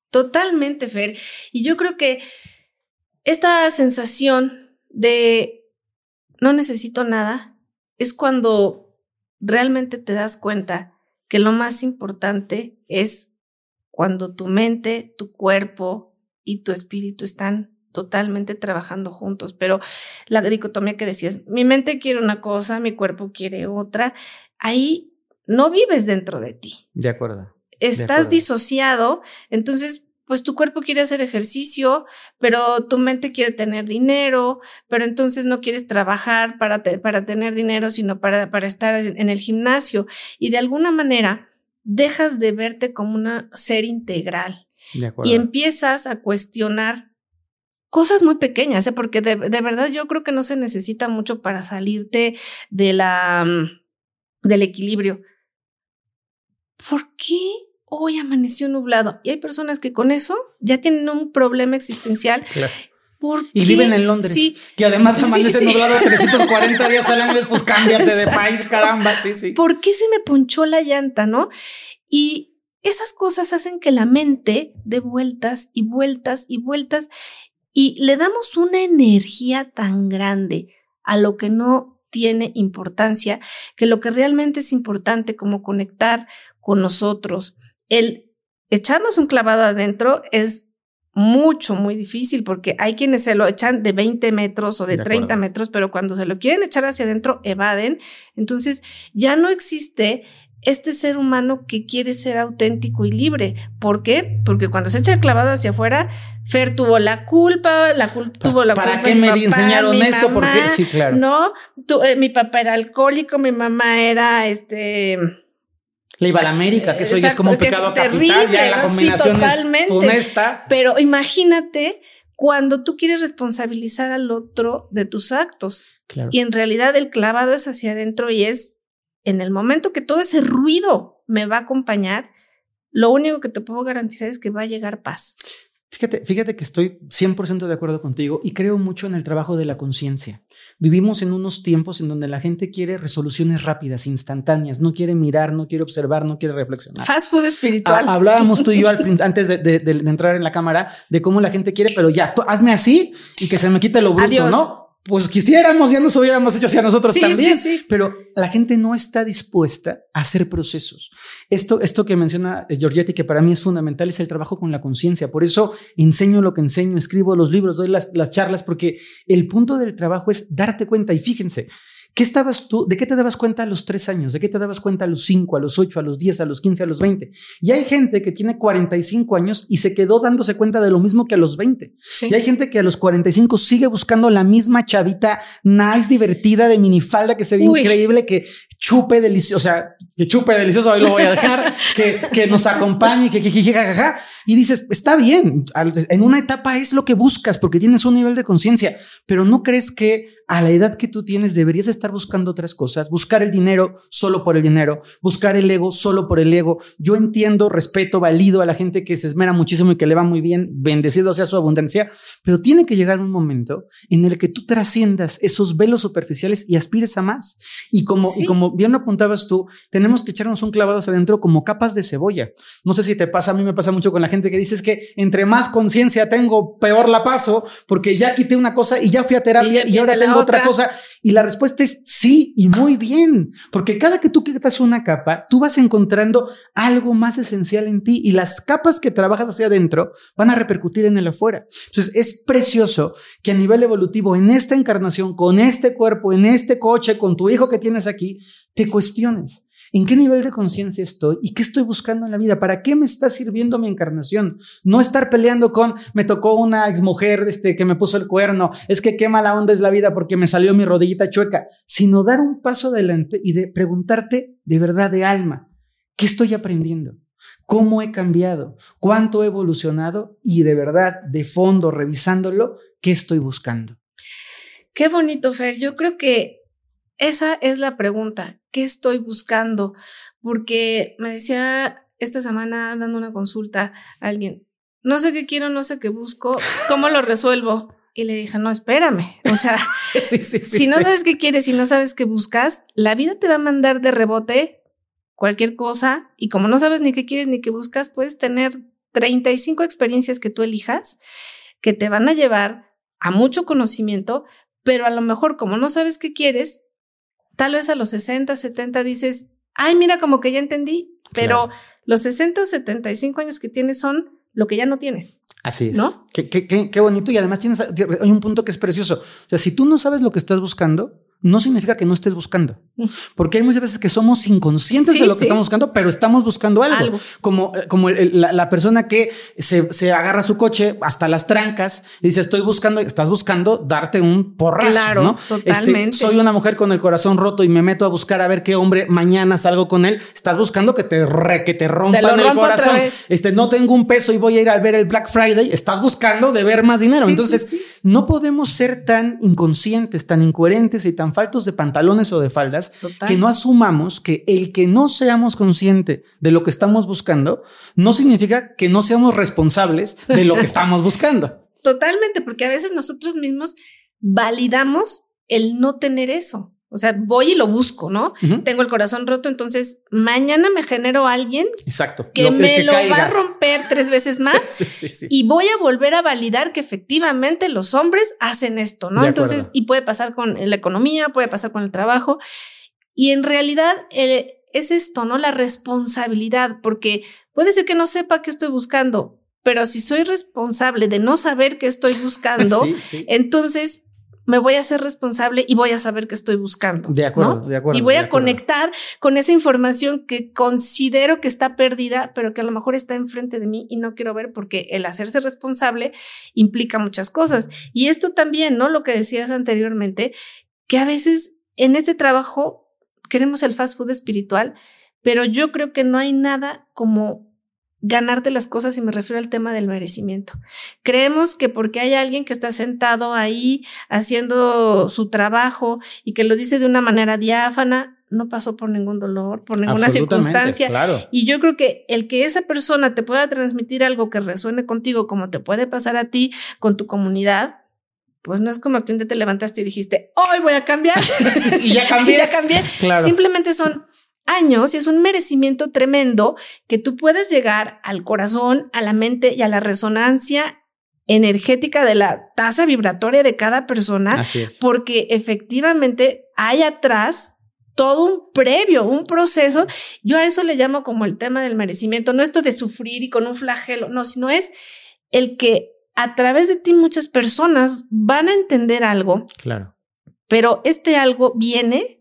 Totalmente, Fer. Y yo creo que esta sensación de no necesito nada es cuando realmente te das cuenta que lo más importante es cuando tu mente, tu cuerpo y tu espíritu están totalmente trabajando juntos, pero la dicotomía que decías, mi mente quiere una cosa, mi cuerpo quiere otra, ahí no vives dentro de ti. De acuerdo. Estás disociado, entonces pues tu cuerpo quiere hacer ejercicio, pero tu mente quiere tener dinero, pero entonces no quieres trabajar para, para tener dinero, sino para, para estar en el gimnasio. Y de alguna manera dejas de verte como un ser integral. y empiezas a cuestionar cosas muy pequeñas, ¿eh? porque de, verdad yo creo que no se necesita mucho para salirte de la, mm, del equilibrio. ¿Por qué hoy amaneció nublado? Y hay personas que con eso ya tienen un problema existencial. y viven en Londres. Sí. Que además amanece nublado 340 días al año, pues cámbiate de país, caramba. Sí, sí. ¿Por qué se me ponchó la llanta, no? Y esas cosas hacen que la mente dé vueltas y vueltas y vueltas y le damos una energía tan grande a lo que no tiene importancia, que lo que realmente es importante como conectar con nosotros, el echarnos un clavado adentro es mucho, muy difícil porque hay quienes se lo echan de 20 metros o de, de 30 metros, pero cuando se lo quieren echar hacia adentro, evaden. Entonces ya no existe este ser humano que quiere ser auténtico y libre. ¿Por qué? Porque cuando se echa el clavado hacia afuera, Fer tuvo la culpa, la tuvo la ¿Para culpa. ¿Para qué me enseñaron esto? Porque sí, claro. No, eh, mi papá era alcohólico, mi mamá era este. Le iba a la América, que eso ya es como un pecado capital, ya la combinación es funesta. Pero imagínate cuando tú quieres responsabilizar al otro de tus actos. Claro. Y en realidad el clavado es hacia adentro y es en el momento que todo ese ruido me va a acompañar, lo único que te puedo garantizar es que va a llegar paz. Fíjate, fíjate que estoy 100% de acuerdo contigo y creo mucho en el trabajo de la conciencia. Vivimos en unos tiempos en donde la gente quiere resoluciones rápidas, instantáneas, no quiere mirar, no quiere observar, no quiere reflexionar. Fast food espiritual. hablábamos tú y yo al, antes de, entrar en la cámara de cómo la gente quiere, pero ya, hazme así y que se me quite lo bruto, ¿no? Pues quisiéramos, ya nos hubiéramos hecho hacia nosotros también, pero la gente no está dispuesta a hacer procesos. Esto, esto que menciona eh, Giorgetti, que para mí es fundamental, es el trabajo con la conciencia. Por eso enseño lo que enseño, escribo los libros, doy las, las charlas, porque el punto del trabajo es darte cuenta y fíjense, ¿Qué estabas tú? ¿De qué te dabas cuenta a los tres años? ¿De qué te dabas cuenta a los cinco, a los ocho, a los diez, a los quince, a los veinte? Y hay gente que tiene 45 años y se quedó dándose cuenta de lo mismo que a los 20. Y hay gente que a los 45 sigue buscando la misma chavita nice, divertida, de minifalda, que se ve increíble, que chupe delicioso, o sea, que chupe delicioso, ahí lo voy a dejar, que, que nos acompañe, que, que, que, jajaja. Y dices, está bien, en una etapa es lo que buscas porque tienes un nivel de conciencia, pero no crees que a la edad que tú tienes deberías estar buscando otras cosas, buscar el dinero solo por el dinero, buscar el ego solo por el ego. Yo entiendo, respeto, valido a la gente que se esmera muchísimo y que le va muy bien, bendecido sea su abundancia, pero tiene que llegar un momento en el que tú trasciendas esos velos superficiales y aspires a más. Y como, y como bien lo apuntabas tú, tenemos que echarnos un clavado hacia adentro como capas de cebolla. No sé si te pasa, a mí me pasa mucho con la gente que dice que entre más conciencia tengo, peor la paso, porque ya quité una cosa y ya fui a terapia y, ahora tengo otra. cosa. Y la respuesta es sí y muy bien, porque cada que tú quitas una capa, tú vas encontrando algo más esencial en ti y las capas que trabajas hacia adentro van a repercutir en el afuera. Entonces es precioso que a nivel evolutivo, en esta encarnación, con este cuerpo, en este coche, con tu hijo que tienes aquí, te cuestiones. ¿En qué nivel de conciencia estoy y qué estoy buscando en la vida? ¿Para qué me está sirviendo mi encarnación? No estar peleando con me tocó una exmujer este, que me puso el cuerno, es que qué mala onda es la vida porque me salió mi rodillita chueca, sino dar un paso adelante y de preguntarte de verdad de alma, ¿qué estoy aprendiendo? ¿Cómo he cambiado? ¿Cuánto he evolucionado? Y de verdad, de fondo, revisándolo, ¿qué estoy buscando? Qué bonito, Fer. Yo creo que esa es la pregunta. ¿Qué estoy buscando? Porque me decía esta semana dando una consulta a alguien, no sé qué quiero, no sé qué busco, ¿cómo lo resuelvo? Y le dije, no, espérame. O sea, si no sabes qué quieres y no sabes qué buscas, la vida te va a mandar de rebote cualquier cosa y como no sabes ni qué quieres ni qué buscas, puedes tener 35 experiencias que tú elijas que te van a llevar a mucho conocimiento, pero a lo mejor como no sabes qué quieres, tal vez a los 60, 70 dices, ay, mira, como que ya entendí, pero los 60 o 75 años que tienes son lo que ya no tienes. Así es. ¿No? Qué, qué, qué, qué bonito. Y además tienes, hay un punto que es precioso. O sea, si tú no sabes lo que estás buscando, no significa que no estés buscando. Mm. Porque hay muchas veces que somos inconscientes de lo que estamos buscando, pero estamos buscando algo. Como, como la, persona que se, agarra su coche hasta las trancas y dice, estoy buscando, estás buscando darte un porrazo. Claro, este, totalmente. soy una mujer con el corazón roto y me meto a buscar a ver qué hombre mañana salgo con él. Estás buscando que te, que te rompan el corazón. Este, no tengo un peso y voy a ir a ver el Black Friday. Estás buscando de ver más dinero. Entonces, no podemos ser tan inconscientes, tan incoherentes y tan faltos de pantalones o de faldas, que no asumamos que el que no seamos conscientes de lo que estamos buscando no significa que no seamos responsables de lo que estamos buscando. Totalmente, porque a veces nosotros mismos validamos el no tener eso. O sea, voy y lo busco, ¿no? Tengo el corazón roto, entonces mañana me genero a alguien Exacto, que me lo va a romper tres veces más y voy a volver a validar que efectivamente los hombres hacen esto, ¿no? Entonces, y puede pasar con la economía, puede pasar con el trabajo. Y en realidad eh, es esto, ¿no? La responsabilidad, porque puede ser que no sepa qué estoy buscando, pero si soy responsable de no saber qué estoy buscando, entonces me voy a hacer responsable y voy a saber qué estoy buscando. De acuerdo, de acuerdo. Y voy a conectar con esa información que considero que está perdida, pero que a lo mejor está enfrente de mí y no quiero ver porque el hacerse responsable implica muchas cosas. Y esto también, ¿no? Lo que decías anteriormente, que a veces en este trabajo queremos el fast food espiritual, pero yo creo que no hay nada como ganarte las cosas y me refiero al tema del merecimiento. Creemos que porque hay alguien que está sentado ahí haciendo su trabajo y que lo dice de una manera diáfana, no pasó por ningún dolor, por ninguna circunstancia. Y yo creo que el que esa persona te pueda transmitir algo que resuene contigo, como te puede pasar a ti con tu comunidad, pues no es como que un día te levantaste y dijiste, hoy voy a cambiar. y ya cambié. y ya cambié. Simplemente son años y es un merecimiento tremendo que tú puedes llegar al corazón, a la mente y a la resonancia energética de la tasa vibratoria de cada persona, porque efectivamente hay atrás todo un previo, un proceso. Yo a eso le llamo como el tema del merecimiento, no esto de sufrir y con un flagelo, no, sino es el que a través de ti muchas personas van a entender algo. Claro. Pero este algo viene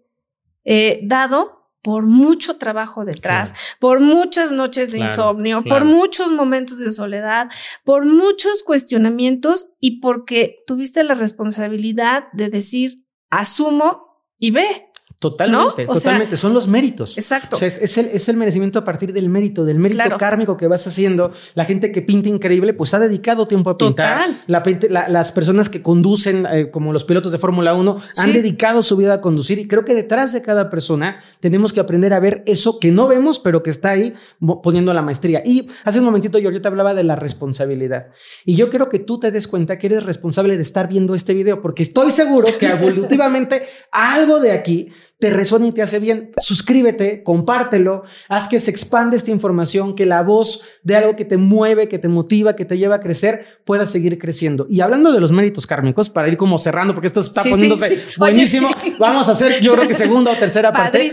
eh, dado por mucho trabajo detrás, por muchas noches de insomnio, por muchos momentos de soledad, por muchos cuestionamientos y porque tuviste la responsabilidad de decir, asumo y ve. Totalmente, totalmente. Son los méritos. Exacto. O sea, es, el, es, el, merecimiento a partir del mérito, del mérito kármico que vas haciendo. La gente que pinta increíble, pues ha dedicado tiempo a pintar. La, las personas que conducen, eh, como los pilotos de Fórmula 1, han dedicado su vida a conducir. Y creo que detrás de cada persona tenemos que aprender a ver eso que no vemos, pero que está ahí poniendo la maestría. Y hace un momentito yo ahorita hablaba de la responsabilidad. Y yo quiero que tú te des cuenta que eres responsable de estar viendo este video, porque estoy seguro que evolutivamente algo de aquí te resuena y te hace bien, suscríbete, compártelo, haz que se expande esta información, que la voz de algo que te mueve, que te motiva, que te lleva a crecer, pueda seguir creciendo. Y hablando de los méritos kármicos, para ir como cerrando, porque esto está poniéndose buenísimo, vamos a hacer yo creo que segunda o tercera parte.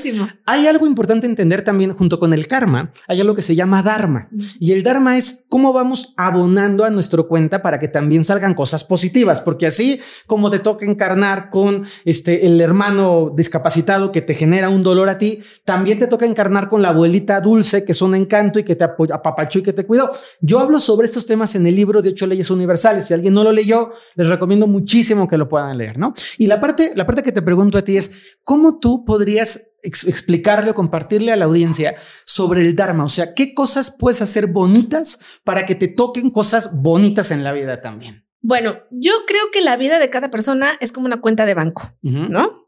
Hay algo importante entender también junto con el karma, hay algo que se llama dharma. Y el dharma es cómo vamos abonando a nuestro cuenta para que también salgan cosas positivas, porque así como te toca encarnar con este, el hermano discapacitado, que te genera un dolor a ti, también te toca encarnar con la abuelita dulce, que es un encanto y que te apapachó y que te cuidó. Yo hablo sobre estos temas en el libro de ocho leyes universales. Si alguien no lo leyó, les recomiendo muchísimo que lo puedan leer, ¿no? Y la parte, la parte que te pregunto a ti es, ¿cómo tú podrías explicarle o compartirle a la audiencia sobre el Dharma? O sea, ¿qué cosas puedes hacer bonitas para que te toquen cosas bonitas en la vida también? Bueno, yo creo que la vida de cada persona es como una cuenta de banco, ¿no?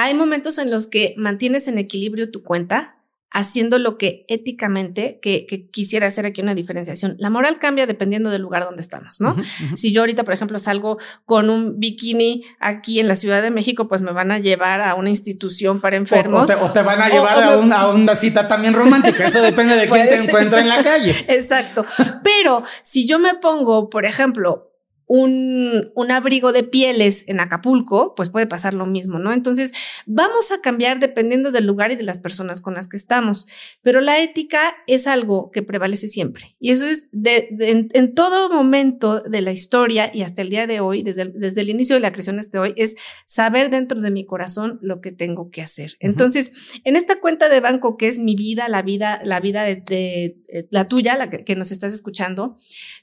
Hay momentos en los que mantienes en equilibrio tu cuenta haciendo lo que éticamente, que, quisiera hacer aquí una diferenciación. La moral cambia dependiendo del lugar donde estamos, ¿no? Si yo ahorita, por ejemplo, salgo con un bikini aquí en la Ciudad de México, pues me van a llevar a una institución para enfermos. O, te, van a llevar a, una cita también romántica. Eso depende de quién te encuentra en la calle. Exacto. Pero si yo me pongo, por ejemplo, un, un, abrigo de pieles en Acapulco, pues puede pasar lo mismo, ¿no? Entonces, vamos a cambiar dependiendo del lugar y de las personas con las que estamos, pero la ética es algo que prevalece siempre. Y eso es de, en, todo momento de la historia y hasta el día de hoy, desde el, desde el inicio de la creación hasta hoy, es saber dentro de mi corazón lo que tengo que hacer. Entonces, en esta cuenta de banco que es mi vida, la vida, la vida de, la tuya, la que nos estás escuchando,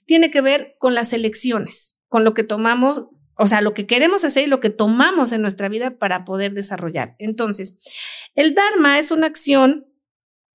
tiene que ver con las elecciones con lo que tomamos, o sea, lo que queremos hacer y lo que tomamos en nuestra vida para poder desarrollar. Entonces, el Dharma es una acción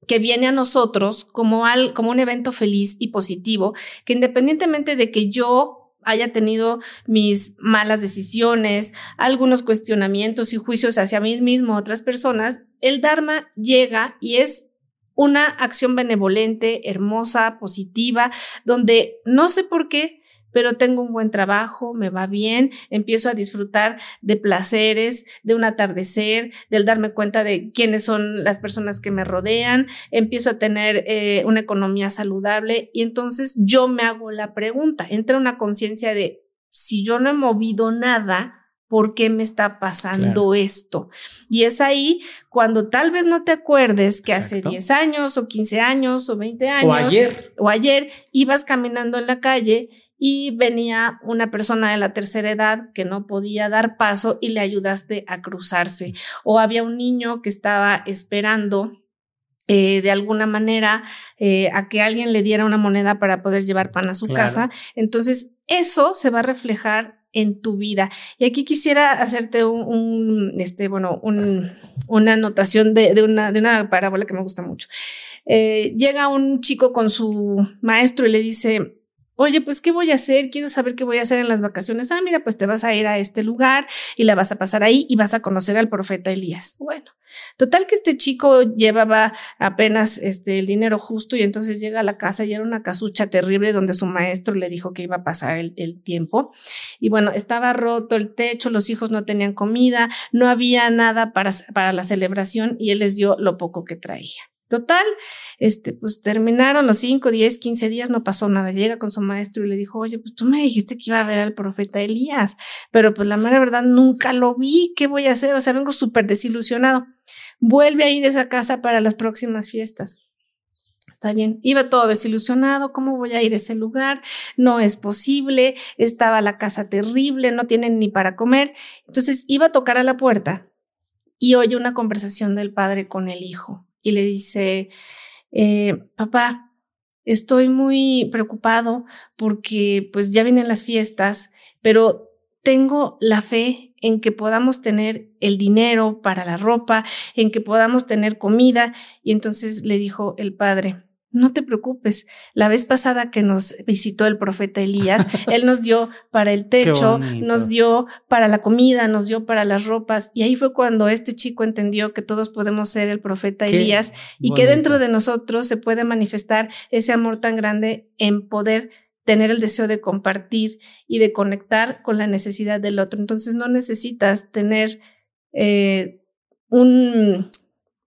que viene a nosotros como, al, como un evento feliz y positivo, que independientemente de que yo haya tenido mis malas decisiones, algunos cuestionamientos y juicios hacia mí mismo, otras personas, el Dharma llega y es una acción benevolente, hermosa, positiva, donde no sé por qué, pero tengo un buen trabajo, me va bien, empiezo a disfrutar de placeres, de un atardecer, del darme cuenta de quiénes son las personas que me rodean, empiezo a tener eh, una economía saludable y entonces yo me hago la pregunta, entra una conciencia de si yo no he movido nada, ¿por qué me está pasando esto? Y es ahí cuando tal vez no te acuerdes que hace 10 años o 15 años o 20 años o ayer. o ayer ibas caminando en la calle y venía una persona de la tercera edad que no podía dar paso y le ayudaste a cruzarse. O había un niño que estaba esperando eh, de alguna manera eh, a que alguien le diera una moneda para poder llevar pan a su casa. Entonces, eso se va a reflejar en tu vida. Y aquí quisiera hacerte un, este, bueno, una anotación de, una, de una parábola que me gusta mucho. Eh, llega un chico con su maestro y le dice, Oye, pues, ¿qué voy a hacer? Quiero saber qué voy a hacer en las vacaciones. Ah, mira, pues te vas a ir a este lugar y la vas a pasar ahí y vas a conocer al profeta Elías. Bueno, total que este chico llevaba apenas este, el dinero justo y entonces llega a la casa y era una casucha terrible donde su maestro le dijo que iba a pasar el, el tiempo. Y bueno, estaba roto el techo, los hijos no tenían comida, no había nada para, para la celebración y él les dio lo poco que traía. Total, este, pues terminaron los 5, 10, 15 días, no pasó nada. Llega con su maestro y le dijo, oye, pues tú me dijiste que iba a ver al profeta Elías, pero pues la mera verdad nunca lo vi, ¿qué voy a hacer? O sea, vengo súper desilusionado. Vuelve a ir a esa casa para las próximas fiestas. Está bien, iba todo desilusionado, ¿cómo voy a ir a ese lugar? No es posible, estaba la casa terrible, no tienen ni para comer. Entonces iba a tocar a la puerta y oye una conversación del padre con el hijo y le dice, eh, papá, estoy muy preocupado porque pues ya vienen las fiestas, pero tengo la fe en que podamos tener el dinero para la ropa, en que podamos tener comida. Y entonces le dijo el padre, no te preocupes. La vez pasada que nos visitó el profeta Elías, él nos dio para el techo, nos dio para la comida, nos dio para las ropas. Y ahí fue cuando este chico entendió que todos podemos ser el profeta Elías y que dentro de nosotros se puede manifestar ese amor tan grande en poder tener el deseo de compartir y de conectar con la necesidad del otro. Entonces no necesitas tener eh, un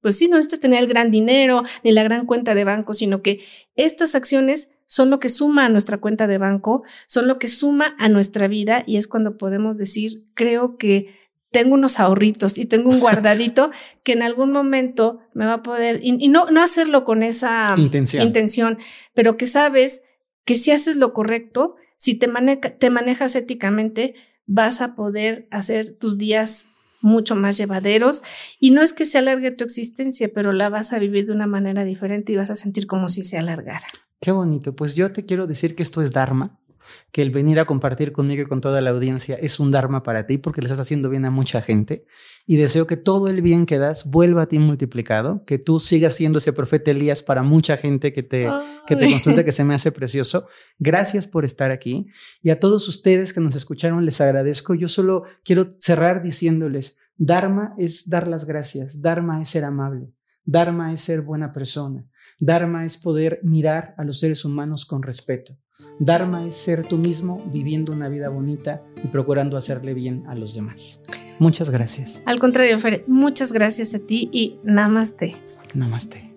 pues sí, no necesitas tener el gran dinero ni la gran cuenta de banco, sino que estas acciones son lo que suma a nuestra cuenta de banco, son lo que suma a nuestra vida y es cuando podemos decir, creo que tengo unos ahorritos y tengo un guardadito que en algún momento me va a poder, y, no, no hacerlo con esa intención. intención, pero que sabes que si haces lo correcto, si te, te manejas éticamente, vas a poder hacer tus días mucho más llevaderos y no es que se alargue tu existencia, pero la vas a vivir de una manera diferente y vas a sentir como si se alargara. Qué bonito. Pues yo te quiero decir que esto es Dharma, que el venir a compartir conmigo y con toda la audiencia es un Dharma para ti porque le estás haciendo bien a mucha gente y deseo que todo el bien que das vuelva a ti multiplicado, que tú sigas siendo ese profeta Elías para mucha gente que te, que te consulta, que se me hace precioso. Gracias por estar aquí y a todos ustedes que nos escucharon les agradezco. Yo solo quiero cerrar diciéndoles, Dharma es dar las gracias, Dharma es ser amable, Dharma es ser buena persona, Dharma es poder mirar a los seres humanos con respeto. Dharma es ser tú mismo viviendo una vida bonita y procurando hacerle bien a los demás. Muchas gracias. Al contrario, Fer, muchas gracias a ti y namaste. Namaste.